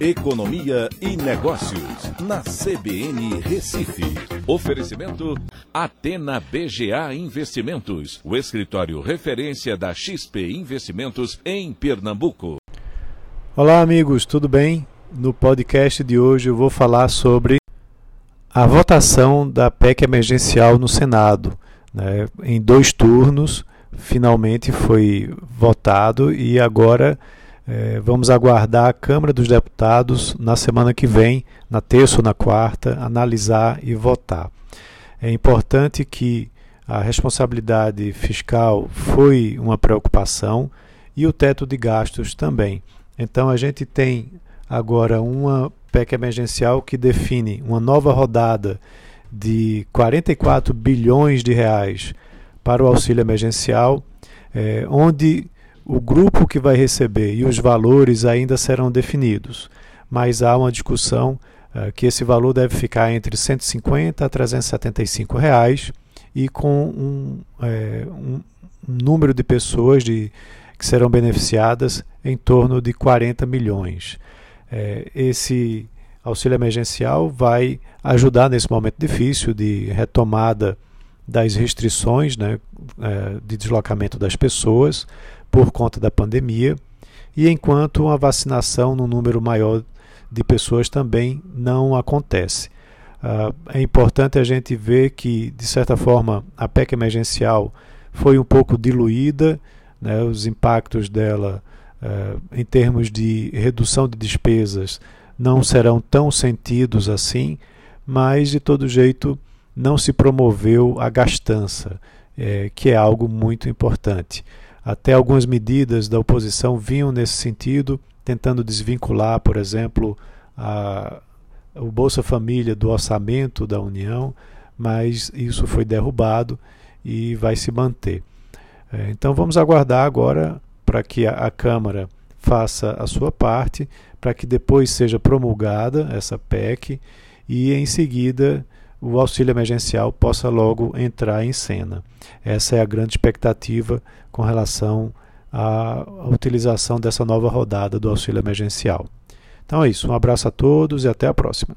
Economia e Negócios, na CBN Recife. Oferecimento Atena BGA Investimentos, o escritório referência da XP Investimentos em Pernambuco. Olá, amigos, tudo bem? No podcast de hoje eu vou falar sobre a votação da PEC emergencial no Senado. Né? Em dois turnos, finalmente foi votado e agora é, vamos aguardar a Câmara dos Deputados na semana que vem, na terça ou na quarta, analisar e votar. É importante que a responsabilidade fiscal foi uma preocupação e o teto de gastos também. Então a gente tem agora uma PEC emergencial que define uma nova rodada de 44 bilhões de reais para o auxílio emergencial, é, onde o grupo que vai receber e os valores ainda serão definidos, mas há uma discussão uh, que esse valor deve ficar entre 150 a 375 reais e com um, é, um, um número de pessoas de, que serão beneficiadas em torno de 40 milhões. É, esse auxílio emergencial vai ajudar nesse momento difícil de retomada das restrições né, é, de deslocamento das pessoas, por conta da pandemia, e enquanto uma vacinação no número maior de pessoas também não acontece. Uh, é importante a gente ver que, de certa forma, a PEC emergencial foi um pouco diluída, né, os impactos dela uh, em termos de redução de despesas não serão tão sentidos assim, mas de todo jeito não se promoveu a gastança, é, que é algo muito importante. Até algumas medidas da oposição vinham nesse sentido, tentando desvincular, por exemplo, a, o Bolsa Família do orçamento da União, mas isso foi derrubado e vai se manter. É, então vamos aguardar agora para que a, a Câmara faça a sua parte, para que depois seja promulgada essa PEC e em seguida o auxílio emergencial possa logo entrar em cena. Essa é a grande expectativa com relação à utilização dessa nova rodada do auxílio emergencial. Então é isso, um abraço a todos e até a próxima.